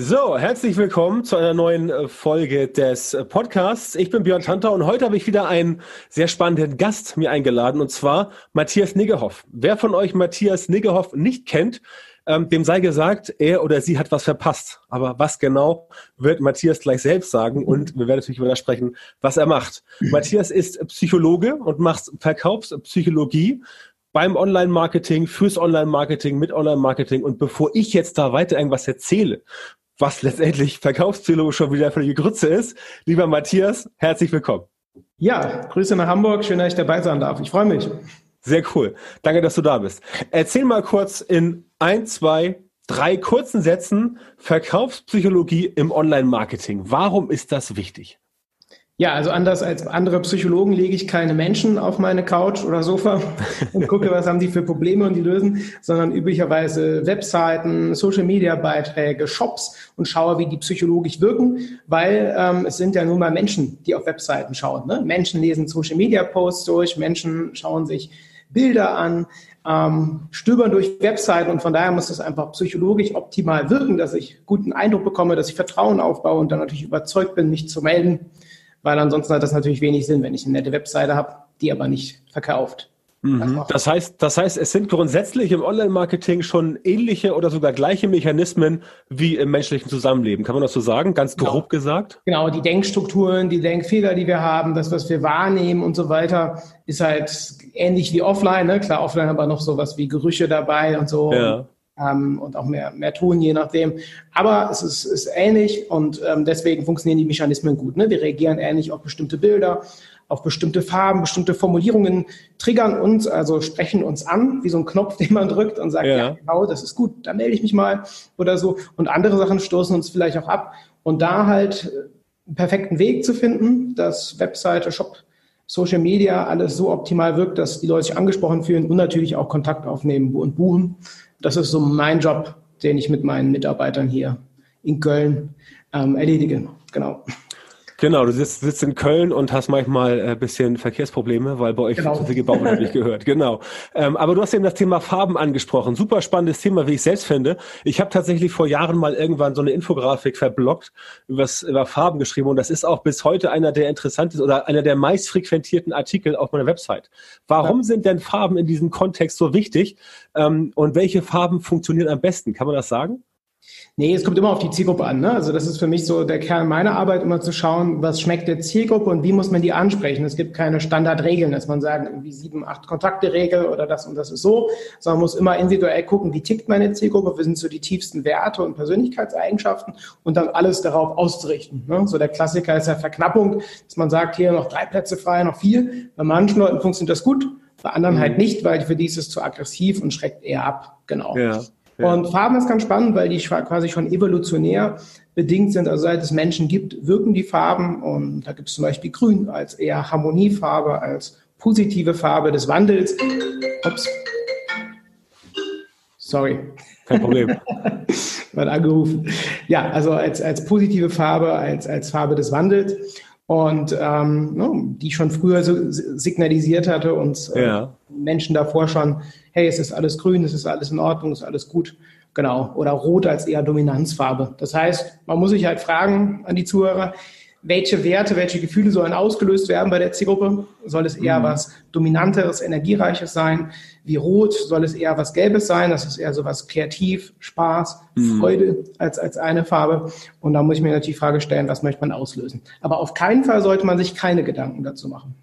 So, herzlich willkommen zu einer neuen äh, Folge des äh, Podcasts. Ich bin Björn Tantau und heute habe ich wieder einen sehr spannenden Gast mir eingeladen und zwar Matthias Niggehoff. Wer von euch Matthias Niggehoff nicht kennt, ähm, dem sei gesagt, er oder sie hat was verpasst. Aber was genau, wird Matthias gleich selbst sagen und wir werden natürlich über das sprechen, was er macht. Matthias ist Psychologe und macht Verkaufspsychologie beim Online-Marketing, fürs Online-Marketing, mit Online-Marketing. Und bevor ich jetzt da weiter irgendwas erzähle, was letztendlich Verkaufspsychologe schon wieder für die Grütze ist. Lieber Matthias, herzlich willkommen. Ja, Grüße nach Hamburg. Schön, dass ich dabei sein darf. Ich freue mich. Sehr cool. Danke, dass du da bist. Erzähl mal kurz in ein, zwei, drei kurzen Sätzen Verkaufspsychologie im Online-Marketing. Warum ist das wichtig? Ja, also anders als andere Psychologen lege ich keine Menschen auf meine Couch oder Sofa und gucke, was haben die für Probleme und die lösen, sondern üblicherweise Webseiten, Social-Media-Beiträge, Shops und schaue, wie die psychologisch wirken, weil ähm, es sind ja nun mal Menschen, die auf Webseiten schauen. Ne? Menschen lesen Social-Media-Posts durch, Menschen schauen sich Bilder an, ähm, stöbern durch Webseiten und von daher muss es einfach psychologisch optimal wirken, dass ich guten Eindruck bekomme, dass ich Vertrauen aufbaue und dann natürlich überzeugt bin, mich zu melden weil ansonsten hat das natürlich wenig Sinn, wenn ich eine nette Webseite habe, die aber nicht verkauft. Mhm. Das heißt, das heißt, es sind grundsätzlich im Online-Marketing schon ähnliche oder sogar gleiche Mechanismen wie im menschlichen Zusammenleben. Kann man das so sagen? Ganz genau. grob gesagt? Genau, die Denkstrukturen, die Denkfehler, die wir haben, das, was wir wahrnehmen und so weiter, ist halt ähnlich wie offline. Ne? Klar, offline aber noch sowas wie Gerüche dabei und so. Ja ähm, und auch mehr, mehr tun, je nachdem. Aber es ist, ist ähnlich und ähm, deswegen funktionieren die Mechanismen gut. Ne? Wir reagieren ähnlich auf bestimmte Bilder, auf bestimmte Farben, bestimmte Formulierungen, triggern uns, also sprechen uns an, wie so ein Knopf, den man drückt und sagt, ja, ja genau, das ist gut, da melde ich mich mal oder so. Und andere Sachen stoßen uns vielleicht auch ab. Und da halt äh, einen perfekten Weg zu finden, dass Webseite, Shop, Social Media alles so optimal wirkt, dass die Leute sich angesprochen fühlen und natürlich auch Kontakt aufnehmen und buchen das ist so mein Job, den ich mit meinen Mitarbeitern hier in Köln ähm, erledige. Genau. Genau, du sitzt, sitzt in Köln und hast manchmal ein äh, bisschen Verkehrsprobleme, weil bei euch genau. viel gebaut wird, ich gehört. Genau. Ähm, aber du hast eben das Thema Farben angesprochen. Super spannendes Thema, wie ich selbst finde. Ich habe tatsächlich vor Jahren mal irgendwann so eine Infografik verblockt, übers, über Farben geschrieben und das ist auch bis heute einer der interessantesten oder einer der meist frequentierten Artikel auf meiner Website. Warum ja. sind denn Farben in diesem Kontext so wichtig ähm, und welche Farben funktionieren am besten? Kann man das sagen? Nee, es kommt immer auf die Zielgruppe an. Ne? Also das ist für mich so der Kern meiner Arbeit, immer zu schauen, was schmeckt der Zielgruppe und wie muss man die ansprechen. Es gibt keine Standardregeln, dass man sagt, irgendwie sieben, acht Kontakte-Regel oder das und das ist so, sondern man muss immer individuell gucken, wie tickt meine Zielgruppe, was sind so die tiefsten Werte und Persönlichkeitseigenschaften und dann alles darauf auszurichten. Ne? So der Klassiker ist ja Verknappung, dass man sagt, hier noch drei Plätze frei, noch vier. Bei manchen Leuten funktioniert das gut, bei anderen mhm. halt nicht, weil für die ist es zu aggressiv und schreckt eher ab. Genau. Ja. Und Farben ist ganz spannend, weil die quasi schon evolutionär bedingt sind. Also seit es Menschen gibt, wirken die Farben. Und da gibt es zum Beispiel Grün als eher Harmoniefarbe, als positive Farbe des Wandels. Ups. Sorry. Kein Problem. Mal angerufen. Ja, also als, als positive Farbe, als, als Farbe des Wandels. Und ähm, no, die schon früher so signalisiert hatte und äh, ja. Menschen davor schon hey, es ist alles grün, es ist alles in Ordnung, es ist alles gut. Genau. Oder rot als eher Dominanzfarbe. Das heißt, man muss sich halt fragen an die Zuhörer, welche Werte, welche Gefühle sollen ausgelöst werden bei der Zielgruppe? Soll es eher mhm. was Dominanteres, Energiereiches sein? Wie rot? Soll es eher was Gelbes sein? Das ist eher so was Kreativ, Spaß, mhm. Freude als, als eine Farbe. Und da muss ich mir natürlich die Frage stellen, was möchte man auslösen? Aber auf keinen Fall sollte man sich keine Gedanken dazu machen.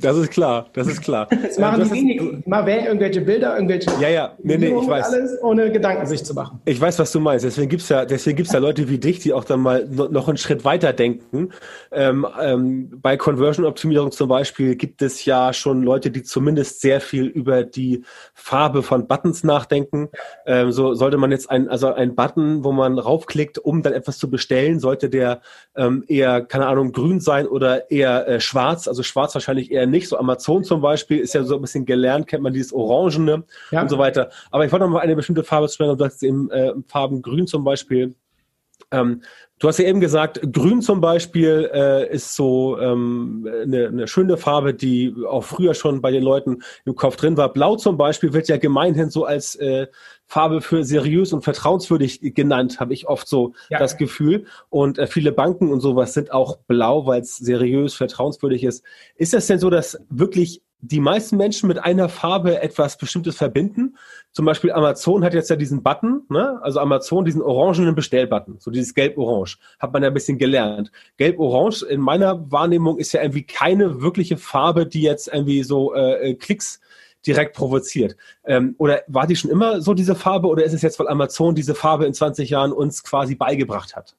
Das ist klar, das ist klar. Das machen die wenigen. Mal wählen irgendwelche Bilder, irgendwelche. Ja, ja, nee, nee, ich weiß. Alles ohne Gedanken sich zu machen. Ich weiß, was du meinst. Deswegen gibt's ja, deswegen gibt's ja Leute wie dich, die auch dann mal noch einen Schritt weiter denken. Ähm, ähm, bei Conversion-Optimierung zum Beispiel gibt es ja schon Leute, die zumindest sehr viel über die Farbe von Buttons nachdenken. Ähm, so sollte man jetzt ein, also ein Button, wo man raufklickt, um dann etwas zu bestellen, sollte der ähm, eher, keine Ahnung, grün sein oder eher äh, schwarz. Also schwarz wahrscheinlich eher nicht. So Amazon zum Beispiel ist ja so ein bisschen gelernt, kennt man dieses Orangene ja. und so weiter. Aber ich wollte noch mal eine bestimmte Farbe sprechen. Du hast eben äh, Farben grün zum Beispiel. Ähm, du hast ja eben gesagt, Grün zum Beispiel äh, ist so ähm, eine, eine schöne Farbe, die auch früher schon bei den Leuten im Kopf drin war. Blau zum Beispiel wird ja gemeinhin so als äh, Farbe für seriös und vertrauenswürdig genannt, habe ich oft so ja. das Gefühl. Und äh, viele Banken und sowas sind auch blau, weil es seriös, vertrauenswürdig ist. Ist das denn so, dass wirklich die meisten Menschen mit einer Farbe etwas Bestimmtes verbinden. Zum Beispiel Amazon hat jetzt ja diesen Button, ne? also Amazon diesen orangenen Bestellbutton, so dieses Gelb-Orange, hat man ja ein bisschen gelernt. Gelb-Orange in meiner Wahrnehmung ist ja irgendwie keine wirkliche Farbe, die jetzt irgendwie so äh, äh Klicks direkt provoziert. Ähm, oder war die schon immer so diese Farbe oder ist es jetzt, weil Amazon diese Farbe in 20 Jahren uns quasi beigebracht hat?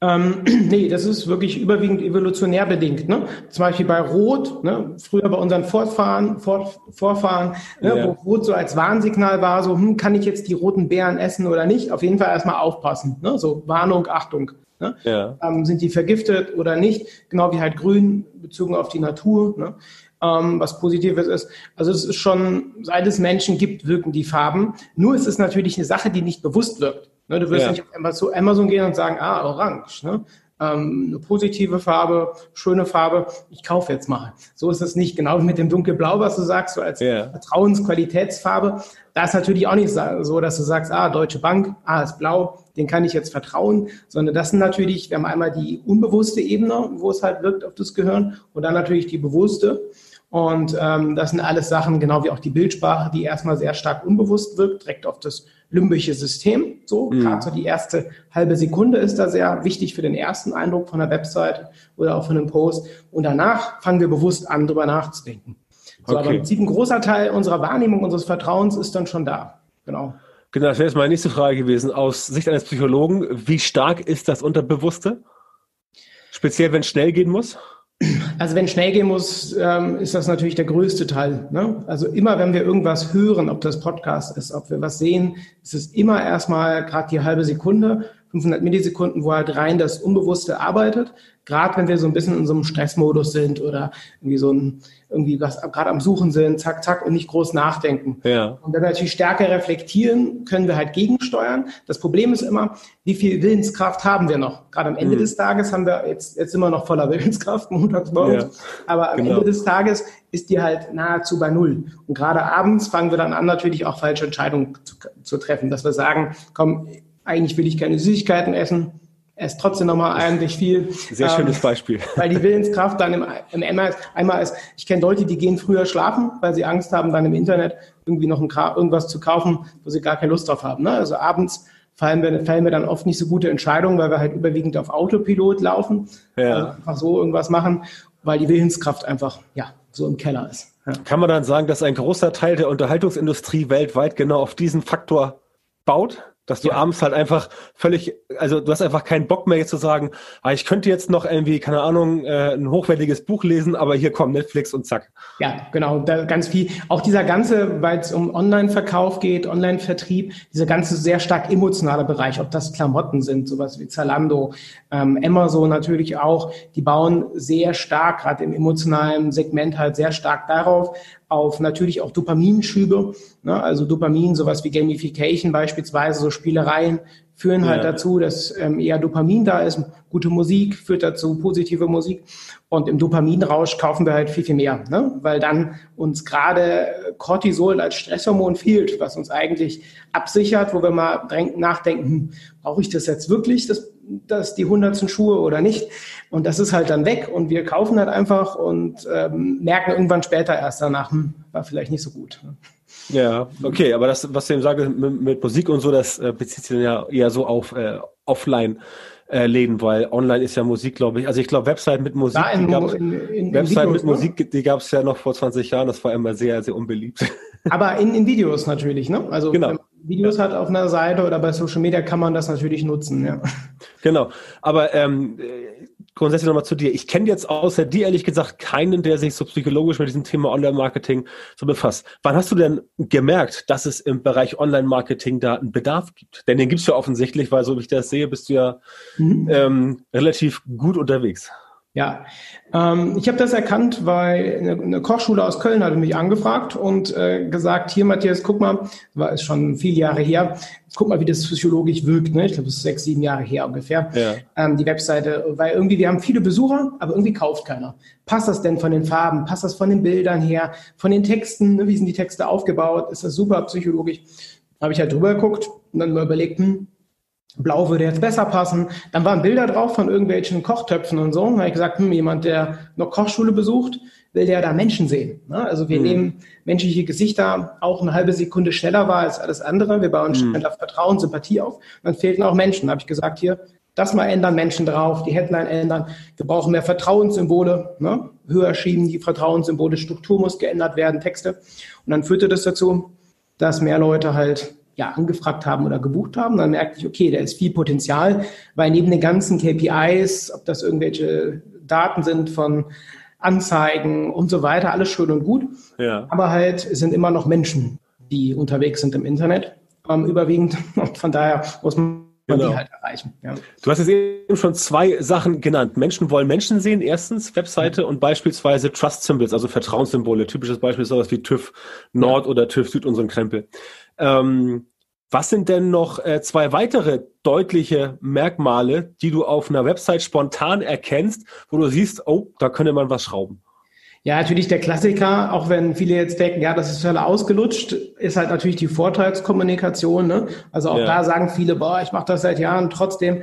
Ähm, nee, das ist wirklich überwiegend evolutionär bedingt. Ne? Zum Beispiel bei Rot, ne? früher bei unseren Vorfahren, Vor Vorfahren ne? Ja. wo Rot so als Warnsignal war, so hm, kann ich jetzt die roten Beeren essen oder nicht? Auf jeden Fall erstmal aufpassen. Ne? So Warnung, Achtung. Ne? Ja. Ähm, sind die vergiftet oder nicht? Genau wie halt Grün bezogen auf die Natur. Ne? Ähm, was Positives ist. Also es ist schon, seit es Menschen gibt, wirken die Farben. Nur ist es natürlich eine Sache, die nicht bewusst wirkt. Ne, du wirst ja. nicht auf Amazon gehen und sagen, ah, orange. Ne? Ähm, eine positive Farbe, schöne Farbe, ich kaufe jetzt mal. So ist es nicht. Genau mit dem dunkelblau, was du sagst, so als ja. Vertrauensqualitätsfarbe. Da ist natürlich auch nicht so, dass du sagst, ah, Deutsche Bank, ah, ist blau, den kann ich jetzt vertrauen, sondern das sind natürlich, wir haben einmal die unbewusste Ebene, wo es halt wirkt auf das Gehirn und dann natürlich die bewusste. Und ähm, das sind alles Sachen, genau wie auch die Bildsprache, die erstmal sehr stark unbewusst wirkt, direkt auf das limbische System. So, mhm. gerade so die erste halbe Sekunde ist da sehr wichtig für den ersten Eindruck von der Website oder auch von einem Post. Und danach fangen wir bewusst an, drüber nachzudenken. So, okay. aber im Prinzip ein großer Teil unserer Wahrnehmung, unseres Vertrauens ist dann schon da. Genau. Genau, das wäre jetzt meine nächste Frage gewesen. Aus Sicht eines Psychologen, wie stark ist das Unterbewusste? Speziell, wenn es schnell gehen muss? Also wenn schnell gehen muss, ähm, ist das natürlich der größte Teil. Ne? Also immer, wenn wir irgendwas hören, ob das Podcast ist, ob wir was sehen, ist es immer erstmal gerade die halbe Sekunde 500 Millisekunden, wo halt rein das Unbewusste arbeitet. Gerade wenn wir so ein bisschen in so einem Stressmodus sind oder irgendwie so ein, irgendwie was gerade am Suchen sind, zack, zack und nicht groß nachdenken. Ja. Und wenn wir natürlich stärker reflektieren, können wir halt gegensteuern. Das Problem ist immer, wie viel Willenskraft haben wir noch? Gerade am Ende mhm. des Tages haben wir jetzt, jetzt immer noch voller Willenskraft, montags morgens. Ja. Aber am genau. Ende des Tages ist die halt nahezu bei Null. Und gerade abends fangen wir dann an, natürlich auch falsche Entscheidungen zu, zu treffen, dass wir sagen, komm, eigentlich will ich keine Süßigkeiten essen, esse trotzdem nochmal eigentlich viel. Sehr schönes ähm, Beispiel. Weil die Willenskraft dann im, im einmal, einmal ist, ich kenne Leute, die gehen früher schlafen, weil sie Angst haben, dann im Internet irgendwie noch ein, irgendwas zu kaufen, wo sie gar keine Lust drauf haben. Ne? Also abends fallen wir, fallen wir dann oft nicht so gute Entscheidungen, weil wir halt überwiegend auf Autopilot laufen. Ja. Also einfach so irgendwas machen, weil die Willenskraft einfach, ja, so im Keller ist. Ja. Kann man dann sagen, dass ein großer Teil der Unterhaltungsindustrie weltweit genau auf diesen Faktor baut? Dass du ja. abends halt einfach völlig, also du hast einfach keinen Bock mehr jetzt zu sagen, ah, ich könnte jetzt noch irgendwie, keine Ahnung, äh, ein hochwertiges Buch lesen, aber hier kommt Netflix und zack. Ja, genau, da ganz viel. Auch dieser ganze, weil es um Online-Verkauf geht, Online-Vertrieb, dieser ganze sehr stark emotionale Bereich, ob das Klamotten sind, sowas wie Zalando, ähm, Amazon natürlich auch, die bauen sehr stark, gerade im emotionalen Segment halt sehr stark darauf, auf natürlich auch Dopaminschübe, ne? also Dopamin, sowas wie Gamification beispielsweise, so Spielereien führen halt ja. dazu, dass ähm, eher Dopamin da ist. Gute Musik führt dazu, positive Musik. Und im Dopaminrausch kaufen wir halt viel, viel mehr, ne? weil dann uns gerade Cortisol als Stresshormon fehlt, was uns eigentlich absichert, wo wir mal nachdenken, hm, brauche ich das jetzt wirklich, das, das die hundertsten Schuhe oder nicht? Und das ist halt dann weg und wir kaufen halt einfach und ähm, merken irgendwann später erst danach, hm, war vielleicht nicht so gut. Ja, okay, aber das, was du eben sagst mit, mit Musik und so, das äh, bezieht sich dann ja eher so auf äh, offline äh, Läden, weil online ist ja Musik, glaube ich. Also ich glaube, Website mit Musik, in, die gab's, in, in, Website Videos, mit ne? Musik, die gab es ja noch vor 20 Jahren. Das war immer sehr, sehr unbeliebt. Aber in, in Videos natürlich, ne? Also genau. Videos ja. hat auf einer Seite oder bei Social Media kann man das natürlich nutzen, ja. Genau. Aber ähm, grundsätzlich nochmal zu dir. Ich kenne jetzt außer dir ehrlich gesagt keinen, der sich so psychologisch mit diesem Thema Online-Marketing so befasst. Wann hast du denn gemerkt, dass es im Bereich Online-Marketing da einen Bedarf gibt? Denn den gibt es ja offensichtlich, weil so wie ich das sehe, bist du ja mhm. ähm, relativ gut unterwegs. Ja, ähm, ich habe das erkannt, weil eine, eine, Kochschule aus Köln hatte mich angefragt und äh, gesagt, hier Matthias, guck mal, war es schon viele Jahre her, guck mal, wie das physiologisch wirkt. Ne? Ich glaube, das ist sechs, sieben Jahre her ungefähr. Ja. Ähm, die Webseite, weil irgendwie, wir haben viele Besucher, aber irgendwie kauft keiner. Passt das denn von den Farben? Passt das von den Bildern her? Von den Texten? Ne? Wie sind die Texte aufgebaut? Ist das super psychologisch? Habe ich halt drüber geguckt und dann mal überlegt, hm, Blau würde jetzt besser passen. Dann waren Bilder drauf von irgendwelchen Kochtöpfen und so. Da habe ich gesagt, hm, jemand, der noch Kochschule besucht, will der da Menschen sehen. Ne? Also wir mhm. nehmen menschliche Gesichter auch eine halbe Sekunde schneller wahr als alles andere. Wir bauen mhm. Vertrauen, Sympathie auf. Dann fehlten auch Menschen. Da habe ich gesagt, hier, das mal ändern, Menschen drauf, die Headline ändern. Wir brauchen mehr Vertrauenssymbole, ne? höher schieben die Vertrauenssymbole, Struktur muss geändert werden, Texte. Und dann führte das dazu, dass mehr Leute halt ja, angefragt haben oder gebucht haben. Dann merkte ich, okay, da ist viel Potenzial, weil neben den ganzen KPIs, ob das irgendwelche Daten sind von Anzeigen und so weiter, alles schön und gut. Ja. Aber halt sind immer noch Menschen, die unterwegs sind im Internet, ähm, überwiegend. Und von daher muss man Genau. die halt erreichen. Ja. Du hast jetzt eben schon zwei Sachen genannt. Menschen wollen Menschen sehen. Erstens Webseite und beispielsweise Trust Symbols, also Vertrauenssymbole. Typisches Beispiel ist sowas wie TÜV Nord ja. oder TÜV Süd und so ein Krempel. Ähm, was sind denn noch äh, zwei weitere deutliche Merkmale, die du auf einer Website spontan erkennst, wo du siehst, oh, da könnte man was schrauben? Ja, natürlich der Klassiker, auch wenn viele jetzt denken, ja, das ist total ausgelutscht, ist halt natürlich die Vorteilskommunikation. Ne? Also auch ja. da sagen viele, boah, ich mache das seit Jahren, trotzdem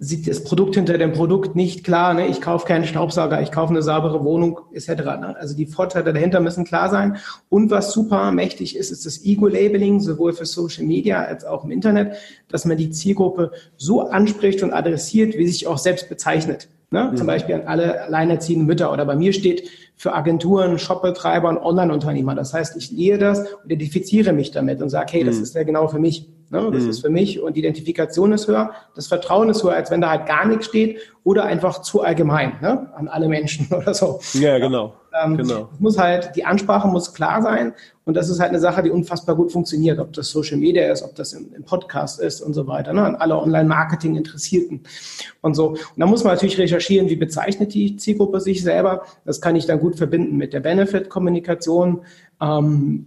sieht das Produkt hinter dem Produkt nicht klar. Ne? Ich kaufe keinen Staubsauger, ich kaufe eine saubere Wohnung etc. Ne? Also die Vorteile dahinter müssen klar sein. Und was super mächtig ist, ist das Ego-Labeling, sowohl für Social Media als auch im Internet, dass man die Zielgruppe so anspricht und adressiert, wie sich auch selbst bezeichnet. Ne? Mhm. Zum Beispiel an alle alleinerziehenden Mütter oder bei mir steht für Agenturen, Shopbetreiber und Online-Unternehmer. Das heißt, ich lehe das und identifiziere mich damit und sage, hey, das mhm. ist ja genau für mich. Ne? Das mhm. ist für mich und die Identifikation ist höher, das Vertrauen ist höher, als wenn da halt gar nichts steht oder einfach zu allgemein ne? an alle Menschen oder so. Ja, genau. Ähm, genau. Muss halt, die Ansprache muss klar sein und das ist halt eine Sache, die unfassbar gut funktioniert, ob das Social Media ist, ob das im, im Podcast ist und so weiter, ne? an alle Online-Marketing-Interessierten und so. Und da muss man natürlich recherchieren, wie bezeichnet die Zielgruppe sich selber. Das kann ich dann gut verbinden mit der Benefit-Kommunikation. Ähm,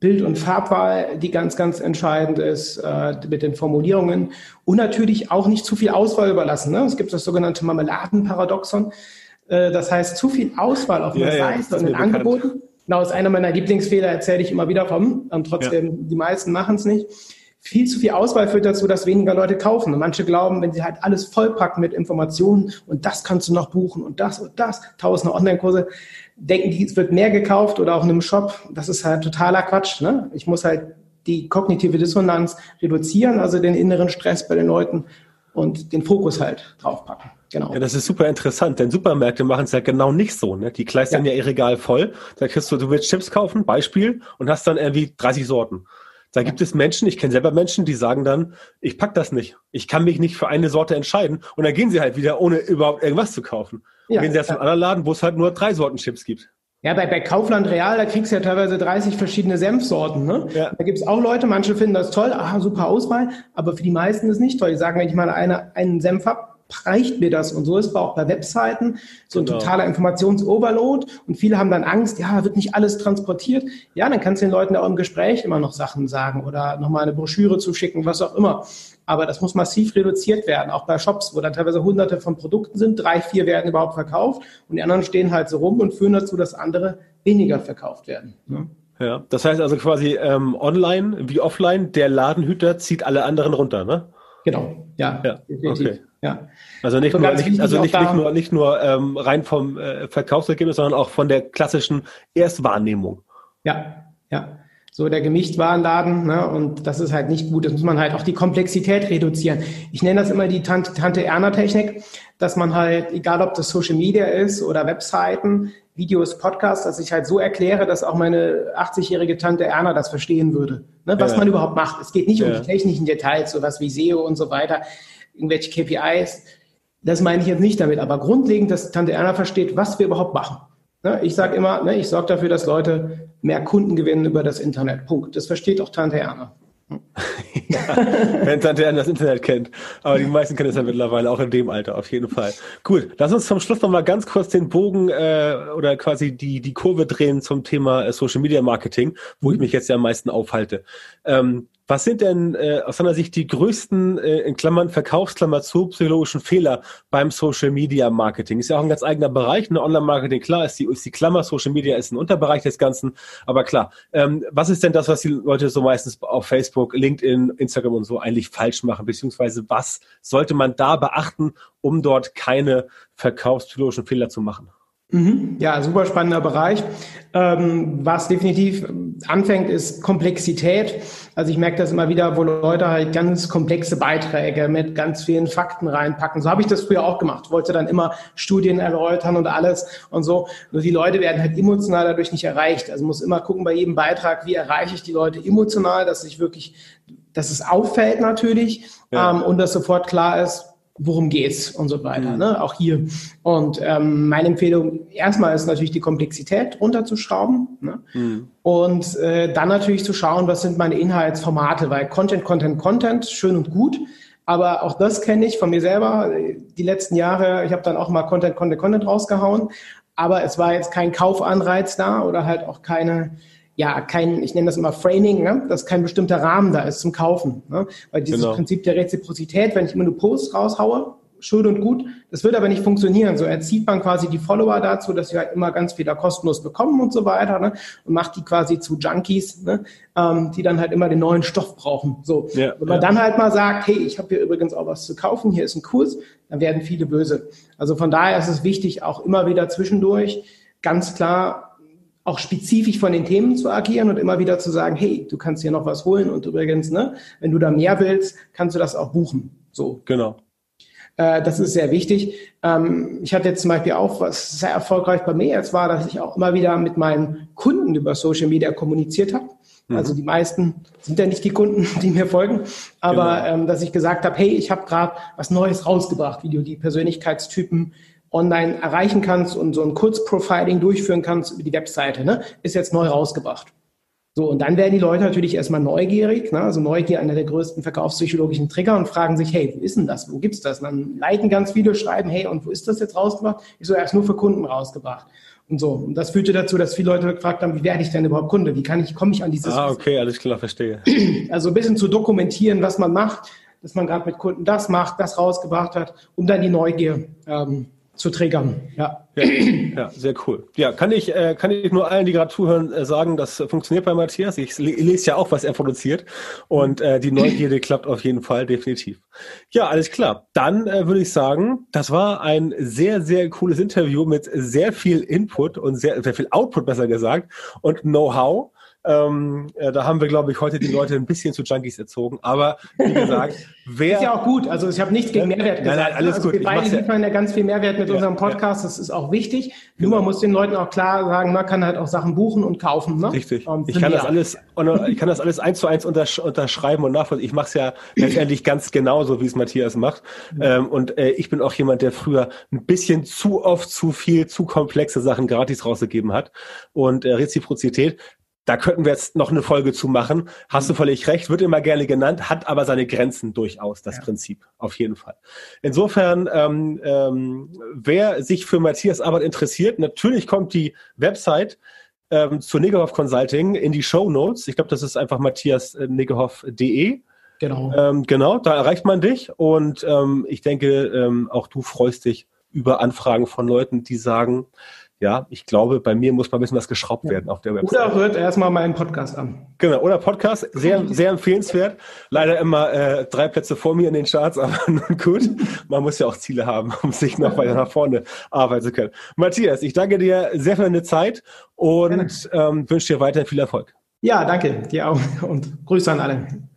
Bild- und Farbwahl, die ganz, ganz entscheidend ist, äh, mit den Formulierungen. Und natürlich auch nicht zu viel Auswahl überlassen. Ne? Es gibt das sogenannte Marmeladenparadoxon. Äh, das heißt, zu viel Auswahl auf der ja, Seite ja, und den Angeboten. Genau, ist einer meiner Lieblingsfehler, erzähle ich immer wieder vom. Und trotzdem, ja. die meisten machen es nicht. Viel zu viel Auswahl führt dazu, dass weniger Leute kaufen. Und manche glauben, wenn sie halt alles vollpacken mit Informationen und das kannst du noch buchen und das und das, tausende Online-Kurse, denken die, es wird mehr gekauft oder auch in einem Shop. Das ist halt totaler Quatsch. Ne? Ich muss halt die kognitive Dissonanz reduzieren, also den inneren Stress bei den Leuten und den Fokus halt draufpacken. Genau. Ja, das ist super interessant, denn Supermärkte machen es ja genau nicht so. Ne? Die kleistern ja. ja ihr Regal voll. Da kriegst du, du willst Chips kaufen, Beispiel, und hast dann irgendwie 30 Sorten. Da gibt es Menschen, ich kenne selber Menschen, die sagen dann, ich pack das nicht. Ich kann mich nicht für eine Sorte entscheiden. Und dann gehen sie halt wieder, ohne überhaupt irgendwas zu kaufen. Ja, gehen sie erst ja. in einen anderen Laden, wo es halt nur drei Sorten Chips gibt. Ja, bei, bei Kaufland Real, da kriegst du ja teilweise 30 verschiedene Senfsorten. Ne? Ja. Da gibt's auch Leute, manche finden das toll, ah, super Auswahl, aber für die meisten ist es nicht toll. Die sagen, wenn ich mal eine, einen Senf hab, reicht mir das. Und so ist es auch bei Webseiten so ein genau. totaler Informationsoverload. Und viele haben dann Angst, ja, wird nicht alles transportiert. Ja, dann kannst du den Leuten auch im Gespräch immer noch Sachen sagen oder nochmal eine Broschüre zuschicken, was auch immer. Aber das muss massiv reduziert werden, auch bei Shops, wo dann teilweise hunderte von Produkten sind, drei, vier werden überhaupt verkauft und die anderen stehen halt so rum und führen dazu, dass andere weniger verkauft werden. Ne? Ja, das heißt also quasi ähm, online wie offline, der Ladenhüter zieht alle anderen runter, ne? Genau, ja, ja definitiv. Okay. Ja. Also nicht nur, nicht, also nicht, nicht nur, nicht nur ähm, rein vom äh, Verkaufsergebnis, sondern auch von der klassischen Erstwahrnehmung. Ja, ja so der Gemischtwarenladen. Ne? Und das ist halt nicht gut. Das muss man halt auch die Komplexität reduzieren. Ich nenne das immer die Tante, Tante Erna Technik, dass man halt, egal ob das Social Media ist oder Webseiten, Videos, Podcasts, dass ich halt so erkläre, dass auch meine 80-jährige Tante Erna das verstehen würde, ne? was ja. man überhaupt macht. Es geht nicht ja. um die technischen Details, sowas wie SEO und so weiter, irgendwelche KPIs. Das meine ich jetzt nicht damit, aber grundlegend, dass Tante Erna versteht, was wir überhaupt machen. Ne? Ich sage immer, ne, ich sorge dafür, dass Leute mehr Kunden gewinnen über das Internet. Punkt. Das versteht auch Tante Erna. ja, wenn Tante Erna das Internet kennt. Aber die meisten kennen es ja mittlerweile auch in dem Alter, auf jeden Fall. Gut, lass uns zum Schluss nochmal ganz kurz den Bogen äh, oder quasi die, die Kurve drehen zum Thema äh, Social Media Marketing, wo ich mich jetzt ja am meisten aufhalte. Ähm, was sind denn äh, aus deiner Sicht die größten, äh, in Klammern Verkaufsklammer zu, psychologischen Fehler beim Social Media Marketing? Ist ja auch ein ganz eigener Bereich. Ne? Online-Marketing, klar, ist die, ist die Klammer, Social Media ist ein Unterbereich des Ganzen. Aber klar, ähm, was ist denn das, was die Leute so meistens auf Facebook, LinkedIn, Instagram und so eigentlich falsch machen? Beziehungsweise was sollte man da beachten, um dort keine verkaufspsychologischen Fehler zu machen? Mhm. Ja, super spannender Bereich. Ähm, was definitiv anfängt, ist Komplexität. Also ich merke das immer wieder, wo Leute halt ganz komplexe Beiträge mit ganz vielen Fakten reinpacken. So habe ich das früher auch gemacht. Wollte dann immer Studien erläutern und alles und so. Nur die Leute werden halt emotional dadurch nicht erreicht. Also muss immer gucken bei jedem Beitrag, wie erreiche ich die Leute emotional, dass ich wirklich, dass es auffällt natürlich ja. ähm, und dass sofort klar ist, worum geht's und so weiter, mhm. ne? auch hier. Und ähm, meine Empfehlung erstmal ist natürlich die Komplexität runterzuschrauben ne? Mhm. und äh, dann natürlich zu schauen, was sind meine Inhaltsformate, weil Content, Content, Content, schön und gut, aber auch das kenne ich von mir selber. Die letzten Jahre, ich habe dann auch mal Content, Content, Content rausgehauen, aber es war jetzt kein Kaufanreiz da oder halt auch keine ja, kein, ich nenne das immer Framing, ne? dass kein bestimmter Rahmen da ist zum Kaufen. Ne? Weil dieses genau. Prinzip der Reziprozität, wenn ich immer nur Posts raushaue, schön und gut, das wird aber nicht funktionieren. So erzieht man quasi die Follower dazu, dass sie halt immer ganz viel da kostenlos bekommen und so weiter ne? und macht die quasi zu Junkies, ne? ähm, die dann halt immer den neuen Stoff brauchen. So, ja, wenn man ja. dann halt mal sagt, hey, ich habe hier übrigens auch was zu kaufen, hier ist ein Kurs, dann werden viele böse. Also von daher ist es wichtig, auch immer wieder zwischendurch ganz klar auch spezifisch von den Themen zu agieren und immer wieder zu sagen, hey, du kannst hier noch was holen und übrigens, ne, wenn du da mehr willst, kannst du das auch buchen. So. Genau. Äh, das ist sehr wichtig. Ähm, ich hatte jetzt zum Beispiel auch, was sehr erfolgreich bei mir jetzt war, dass ich auch immer wieder mit meinen Kunden über Social Media kommuniziert habe. Mhm. Also die meisten sind ja nicht die Kunden, die mir folgen, aber genau. ähm, dass ich gesagt habe, hey, ich habe gerade was Neues rausgebracht, wie du die Persönlichkeitstypen online erreichen kannst und so ein Kurzprofiling durchführen kannst über die Webseite, ne, ist jetzt neu rausgebracht. So, und dann werden die Leute natürlich erstmal neugierig, ne? also Neugier einer der größten verkaufspsychologischen Trigger und fragen sich, hey, wo ist denn das? Wo gibt's das? Und dann leiten ganz viele, schreiben, hey, und wo ist das jetzt rausgebracht? Ich so, erst nur für Kunden rausgebracht. Und so. Und das führte dazu, dass viele Leute gefragt haben, wie werde ich denn überhaupt Kunde? Wie kann ich, komme ich an dieses? Ah, okay, alles klar, verstehe. Also ein bisschen zu dokumentieren, was man macht, dass man gerade mit Kunden das macht, das rausgebracht hat, um dann die Neugier ähm, zu triggern. Ja. ja. Ja, sehr cool. Ja, kann ich, äh, kann ich nur allen, die gerade zuhören, äh, sagen, das funktioniert bei Matthias. Ich lese ja auch, was er produziert. Und äh, die Neugierde klappt auf jeden Fall, definitiv. Ja, alles klar. Dann äh, würde ich sagen, das war ein sehr, sehr cooles Interview mit sehr viel Input und sehr, sehr viel Output, besser gesagt, und Know-how. Ähm, äh, da haben wir, glaube ich, heute die Leute ein bisschen zu Junkies erzogen. Aber wie gesagt, wer. Ist ja auch gut. Also ich habe nichts gegen Mehrwert gesagt. Nein, nein, alles also gut. Wir beide liefern ja, ja ganz viel Mehrwert mit ja, unserem Podcast. Ja. Das ist auch wichtig. Nur man muss den Leuten auch klar sagen, man kann halt auch Sachen buchen und kaufen. Ne? Richtig. ich kann das alles, ich kann das alles eins zu eins untersch unterschreiben und nachvollziehen. Ich mache es ja letztendlich ganz genauso, wie es Matthias macht. Ähm, und äh, ich bin auch jemand, der früher ein bisschen zu oft zu viel, zu komplexe Sachen gratis rausgegeben hat. Und äh, Reziprozität da könnten wir jetzt noch eine Folge zu machen. Hast du mhm. völlig recht, wird immer gerne genannt, hat aber seine Grenzen durchaus, das ja. Prinzip, auf jeden Fall. Insofern, ähm, ähm, wer sich für Matthias Arbeit interessiert, natürlich kommt die Website ähm, zu Negehoff Consulting in die Show Notes. Ich glaube, das ist einfach matthiasnegehoff.de. Genau. Ähm, genau, da erreicht man dich und ähm, ich denke, ähm, auch du freust dich über Anfragen von Leuten, die sagen, ja, ich glaube, bei mir muss mal ein bisschen was geschraubt werden auf der Website. Oder hört erstmal meinen Podcast an. Genau, oder Podcast, sehr, sehr empfehlenswert. Leider immer äh, drei Plätze vor mir in den Charts, aber nun gut. Man muss ja auch Ziele haben, um sich noch weiter nach vorne arbeiten zu können. Matthias, ich danke dir sehr für deine Zeit und ähm, wünsche dir weiterhin viel Erfolg. Ja, danke, dir auch und Grüße an alle.